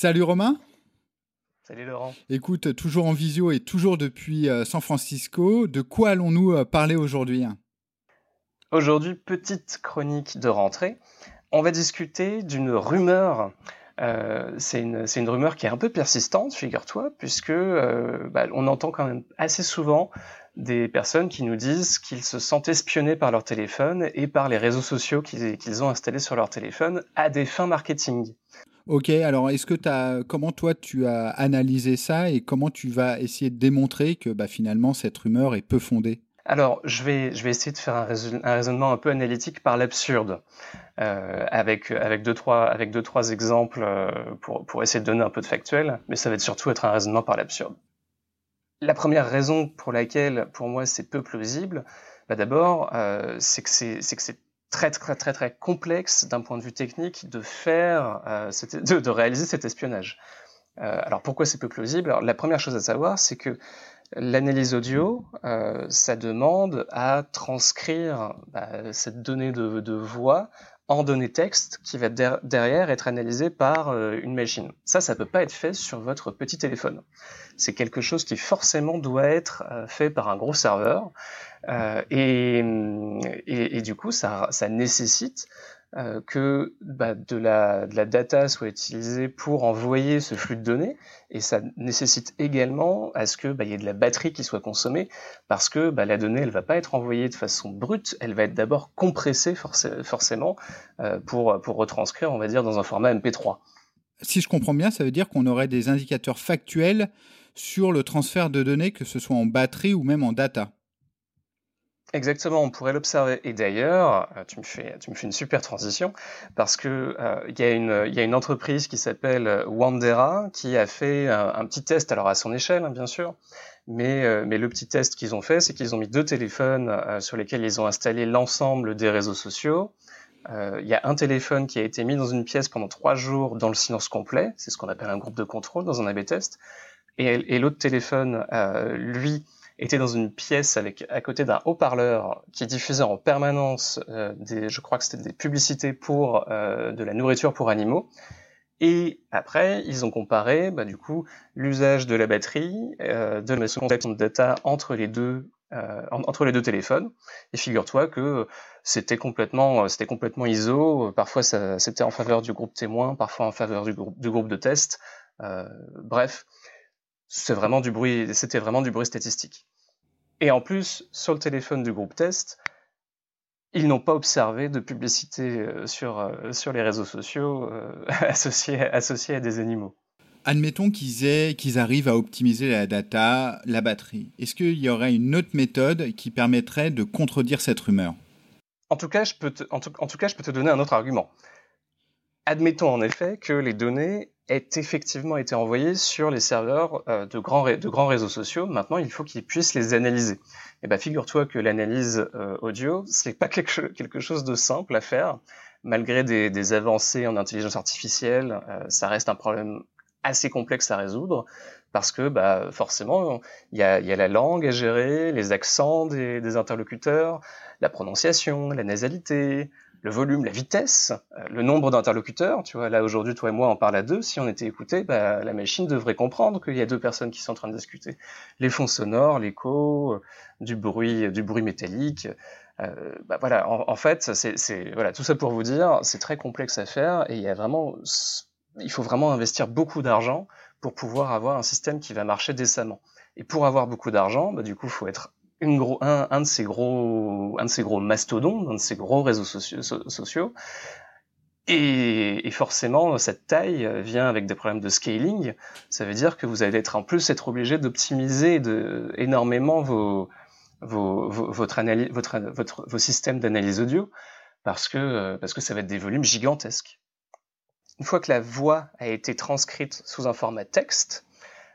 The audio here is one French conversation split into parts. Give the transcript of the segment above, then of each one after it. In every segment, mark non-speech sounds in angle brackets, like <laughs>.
Salut Romain. Salut Laurent. Écoute, toujours en visio et toujours depuis euh, San Francisco, de quoi allons-nous euh, parler aujourd'hui? Aujourd'hui, petite chronique de rentrée. On va discuter d'une rumeur. Euh, c'est une, une, rumeur qui est un peu persistante, figure-toi, puisque bah, on entend quand même assez souvent des personnes qui nous disent qu'ils se sentent espionnés par leur téléphone et par les réseaux sociaux qu'ils ont installés sur leur téléphone à des fins marketing. Ok, alors est-ce que tu as, comment toi tu as analysé ça et comment tu vas essayer de démontrer que bah, finalement cette rumeur est peu fondée? Alors, je vais, je vais essayer de faire un, raisonnement un peu analytique par l'absurde, euh, avec, avec, deux, trois, avec deux, trois exemples euh, pour, pour essayer de donner un peu de factuel, mais ça va être surtout être un raisonnement par l'absurde. La première raison pour laquelle, pour moi, c'est peu plausible, bah d'abord, euh, c'est que c'est très très très très complexe d'un point de vue technique de faire, euh, <laughs> de, réaliser cet espionnage. Euh, alors pourquoi c'est peu plausible? Alors, La première chose à savoir, c'est que l'analyse audio, ça demande à transcrire bah, cette donnée de, voix en données texte qui va derrière être analysée par euh, une machine. Ça, ça peut pas être fait sur votre petit téléphone. C'est quelque chose qui forcément doit être euh, fait par un gros serveur. Euh, et, et, et, du coup, ça, ça nécessite euh, que bah, de, la, data soit utilisée pour envoyer ce flux de données, et ça nécessite également à ce que bah, y ait de la batterie qui soit consommée, parce que bah, la donnée, elle va pas être envoyée de façon brute, elle va être d'abord compressée forcément euh, pour, pour retranscrire, on va dire, dans un format MP3. Si je comprends bien, ça veut dire qu'on aurait des indicateurs factuels sur le transfert de données, que ce soit en batterie ou même en data. Exactement, on pourrait l'observer. Et d'ailleurs, euh, tu me fais, tu me fais une super transition parce que euh, il y a une, y a une entreprise qui s'appelle Wandera qui a fait un, petit test, alors à son échelle, hein, bien sûr, mais, euh, mais le petit test qu'ils ont fait, c'est qu'ils ont mis deux téléphones sur lesquels ils ont installé l'ensemble des réseaux sociaux. Il y a un téléphone qui a été mis dans une pièce pendant trois jours dans le silence complet, c'est ce qu'on appelle un groupe de contrôle dans un A/B test, et, et l'autre téléphone, lui, était dans une pièce avec à côté d'un haut-parleur qui diffusait en permanence euh, des, je crois que c'était des publicités pour euh, de la nourriture pour animaux. Et après, ils ont comparé, bah, du coup, l'usage de la batterie, euh, de la de data entre les deux, euh, entre les deux téléphones. Et figure-toi que c'était complètement, c'était complètement ISO. Parfois, c'était en faveur du groupe témoin, parfois en faveur du groupe, du groupe de test. Euh, bref, c'est vraiment du bruit, c'était vraiment du bruit statistique. Et en plus, sur le téléphone du groupe test, ils n'ont pas observé de publicité euh, sur, euh, sur les réseaux sociaux euh, <laughs> associés, associés à des animaux. Admettons qu'ils qu'ils arrivent à optimiser la data, la batterie. Est-ce qu'il y aurait une autre méthode qui permettrait de contredire cette rumeur? En tout, cas, je peux en tout cas, je peux te donner un autre argument. Admettons en effet que les données aient effectivement été envoyées sur les serveurs euh, de, grands de grands réseaux sociaux. Maintenant, il faut qu'ils puissent les analyser. Et eh ben, figure-toi que l'analyse euh, audio, c'est pas quelque, quelque, chose de simple à faire. Malgré des, des avancées en intelligence artificielle, euh, ça reste un problème assez complexe à résoudre parce que bah, forcément, il y a, y a, la langue à gérer, les accents des, des interlocuteurs, la prononciation, la nasalité, le volume, la vitesse, euh, le nombre d'interlocuteurs. Tu vois, là aujourd'hui, toi et moi, on parle à deux. Si on était écouté, bah, la machine devrait comprendre qu'il y a deux personnes qui sont en train de discuter. Les fonds sonores, l'écho, euh, du bruit, du bruit métallique. Euh, bah, voilà. En, fait, c'est voilà tout ça pour vous dire, c'est très complexe à faire et il y a vraiment, il faut vraiment investir beaucoup d'argent pour pouvoir avoir un système qui va marcher décemment. Et pour avoir beaucoup d'argent, bah, du coup, faut être gros, un, un, de ces gros, un de ces gros mastodontes, un de ces gros réseaux sociaux. sociaux. Et, forcément, cette taille vient avec des problèmes de scaling. Ça veut dire que vous allez être en plus être obligé d'optimiser énormément vos, vos, vos votre analyse, votre, votre, vos systèmes d'analyse audio parce que, parce que ça va être des volumes gigantesques. une fois que la voix a été transcrite sous un format texte,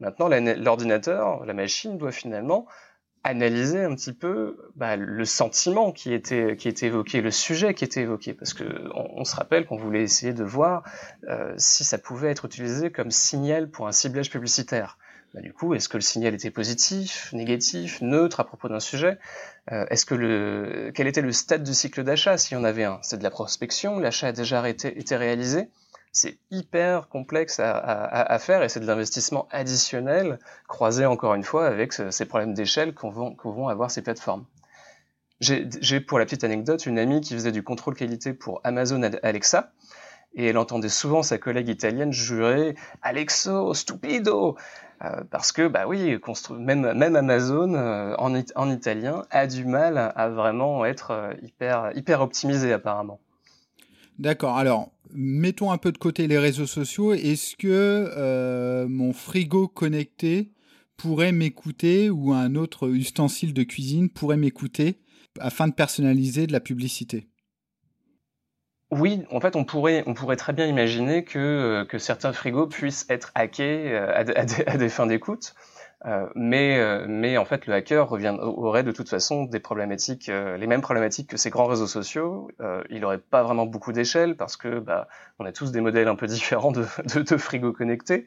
maintenant l'ordinateur, la machine doit finalement analyser un petit peu bah, le sentiment qui était, qui était évoqué, le sujet qui était évoqué, parce que on, se rappelle qu'on voulait essayer de voir euh, si ça pouvait être utilisé comme signal pour un ciblage publicitaire. Bah, du coup, est-ce que le signal était positif, négatif, neutre à propos d'un sujet? Euh, Est-ce que le quel était le stade du cycle d'achat s'il y avait un? C'est de la prospection, l'achat a déjà été, été réalisé? C'est hyper complexe à, faire et c'est de l'investissement additionnel croisé encore une fois avec ces problèmes d'échelle qu'on vont, avoir ces plateformes. J'ai pour la petite anecdote une amie qui faisait du contrôle qualité pour Amazon Alexa et elle entendait souvent sa collègue italienne jurer Alexo stupido euh, parce que bah oui même, même Amazon euh, en, en, italien a du mal à vraiment être euh, hyper hyper optimisé apparemment. D'accord. Alors, mettons un peu de côté les réseaux sociaux. Est-ce que euh, mon frigo connecté pourrait m'écouter ou un autre ustensile de cuisine pourrait m'écouter afin de personnaliser de la publicité? Oui, en fait, on pourrait, on pourrait très bien imaginer que, euh, certains frigos puissent être hackés euh, à des fins d'écoute. Euh, mais, euh, mais en fait, le hacker revient, aurait de toute façon des problématiques, euh, les mêmes problématiques que ces grands réseaux sociaux. il n'aurait pas vraiment beaucoup d'échelle parce que bah, on a tous des modèles un peu <laughs> différents de, de, de frigo connectés.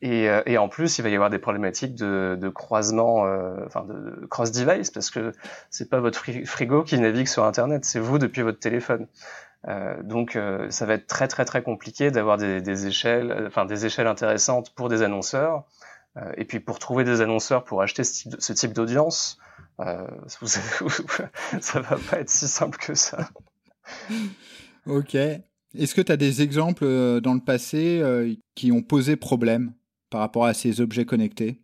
Et, et, en plus, il va y avoir des problématiques de, de croisement, enfin de cross-device, parce que c'est pas votre frigo qui navigue sur Internet, c'est vous depuis votre téléphone. Euh, donc ça va être très très très compliqué d'avoir des, des, échelles, enfin des échelles intéressantes pour des annonceurs. Euh, et puis pour trouver des annonceurs pour acheter ce type, d'audience, euh, <laughs> ça va pas être si simple que ça. <laughs> Ok. Est-ce que tu as des exemples euh, dans le passé qui ont posé problème par rapport à ces objets connectés?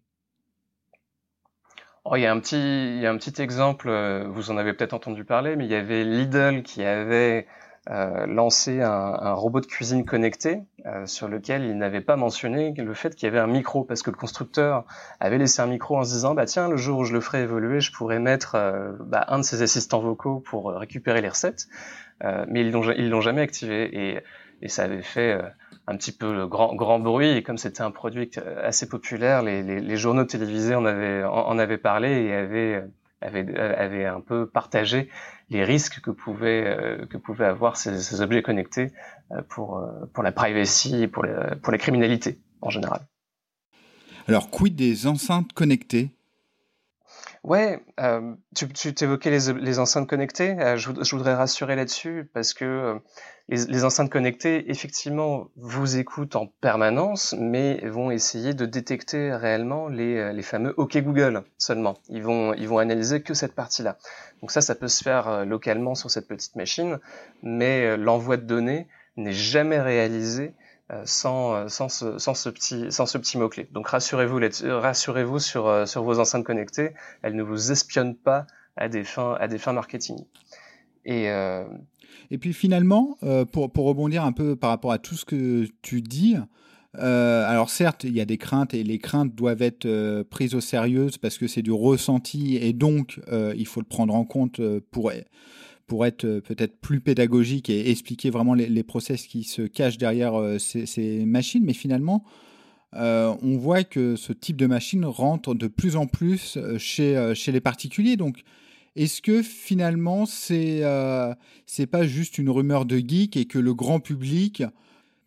Oh, il, y a un petit, il y a un petit exemple, vous en avez peut-être entendu parler, mais il y avait Lidl qui avait euh, lancé un, un, robot de cuisine connecté euh, sur lequel il n'avait pas mentionné le fait qu'il y avait un micro parce que le constructeur avait laissé un micro en se disant bah tiens le jour où je le ferai évoluer je pourrais mettre euh, bah, un de ses assistants vocaux pour récupérer les recettes. Mais ils l'ont ils l'ont jamais activé. Et, et ça avait fait un petit peu grand, grand bruit. Et comme c'était un produit assez populaire les, les, les journaux télévisés en avaient en, avaient parlé et avaient avait, avait un peu partagé les risques que pouvaient, euh, que pouvaient avoir ces, ces objets connectés euh, pour, euh, pour la privacy pour pour les criminalités en général. Alors, quid des enceintes connectées? Ouais, euh, tu, tu t'évoquais les, les enceintes connectées. Euh, je, je, voudrais rassurer là-dessus parce que euh, les, les, enceintes connectées, effectivement, vous écoutent en permanence, mais vont essayer de détecter réellement les, les fameux OK Google seulement. Ils vont, ils vont analyser que cette partie-là. Donc ça, ça peut se faire localement sur cette petite machine, mais l'envoi de données n'est jamais réalisé euh, sans, euh, sans, ce, sans, ce, petit, sans ce petit mot-clé. Donc rassurez-vous rassurez-vous sur, euh, sur vos enceintes connectées, elles ne vous espionnent pas à des fins, à des fins marketing. Et, Et puis finalement, pour, pour rebondir un peu par rapport à tout ce que tu dis, euh, alors certes, il y a des craintes et les craintes doivent être prises au sérieux parce que c'est du ressenti et donc euh, il faut le prendre en compte pour pour être euh, peut-être plus pédagogique et expliquer vraiment les, process qui se cachent derrière euh, ces, machines. Mais finalement, euh, on voit que ce type de machine rentre de plus en plus chez, chez les particuliers. Donc, est-ce que finalement, c'est n'est pas juste une rumeur de geek et que le grand public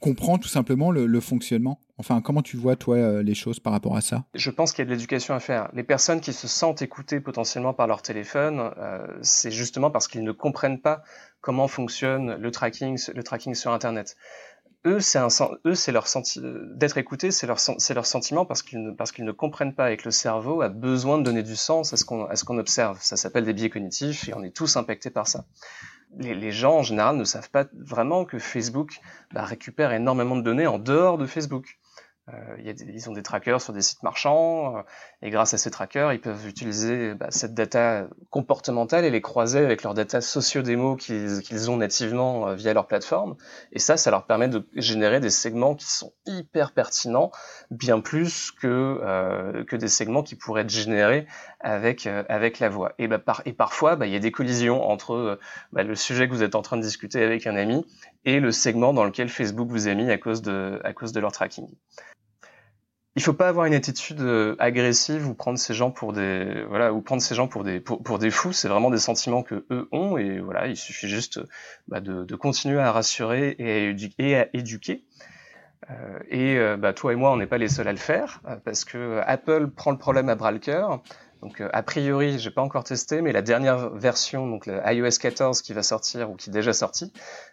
comprend tout simplement le, fonctionnement Enfin, comment tu vois, toi, euh, les choses par rapport à ça? Je pense qu'il y a de l'éducation à faire. Les personnes qui se sentent écoutées potentiellement par leur téléphone, euh, c'est justement parce qu'ils ne comprennent pas comment fonctionne le tracking, le tracking sur Internet. Eux, c'est leur senti d'être écoutés, c'est leur, sentiment parce qu'ils ne, comprennent pas et que le cerveau a besoin de donner du sens à ce qu'on observe. Ça s'appelle des biais cognitifs et on est tous impactés par ça les, gens en général ne savent pas vraiment que Facebook bah, récupère énormément de données en dehors de Facebook. Euh, ils ont des trackers sur des sites marchands, euh, et grâce à ces trackers, ils peuvent utiliser bah, cette data comportementale et les croiser avec leurs data socio-démo qu'ils ont nativement euh, via leur plateforme. Et ça, ça leur permet de générer des segments qui sont hyper pertinents, bien plus que, que des segments qui pourraient être générés avec, avec la voix. Et, bah, par, et parfois, bah, il y a des collisions entre bah, le sujet que vous êtes en train de discuter avec un ami et le segment dans lequel Facebook vous a mis à cause de, à cause de leur tracking il faut pas avoir une attitude euh, agressive ou prendre ces gens pour des voilà ou prendre ces gens pour des pour, des fous. C'est vraiment des sentiments que eux ont et voilà, il suffit juste bah, de, de, continuer à rassurer et à, éduquer. Euh, et euh, bah, toi et moi, on n'est pas les seuls à le faire parce que Apple prend le problème à bras le cœur. Donc a priori, j'ai pas encore testé, mais la dernière version, donc le iOS 14 qui va sortir ou qui est déjà sorti,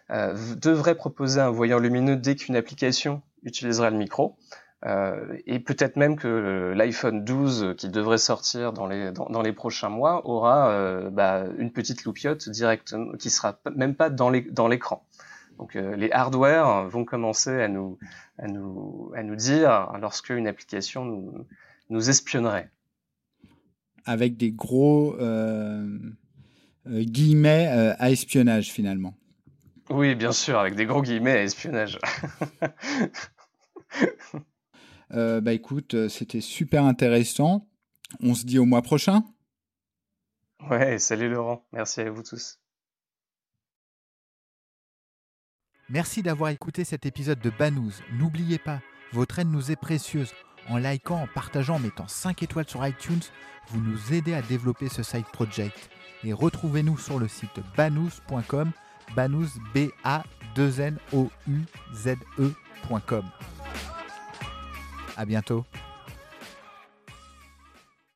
devrait proposer un voyant lumineux dès qu'une application utilisera le micro. Euh, et peut-être même que l'iPhone 12 qui devrait sortir dans les dans, les prochains mois aura euh, bah, une petite loupiote directement qui sera même pas dans l'écran. Donc euh, les hardware vont commencer à nous à nous à nous dire lorsque une application nous nous espionnerait. Avec des gros guillemets à espionnage finalement. Oui, bien sûr, avec des gros guillemets à espionnage. <laughs> Euh, bah écoute, euh, c'était super intéressant. On se dit au mois prochain. Ouais, salut Laurent. Merci à vous tous. Merci d'avoir écouté cet épisode de Banous. N'oubliez pas, votre aide nous est précieuse. En likant, en partageant, en mettant 5 étoiles sur iTunes, vous nous aidez à développer ce site project. Et retrouvez-nous sur le site banous.com, banous b a 2 n o u z e.com. À bientôt.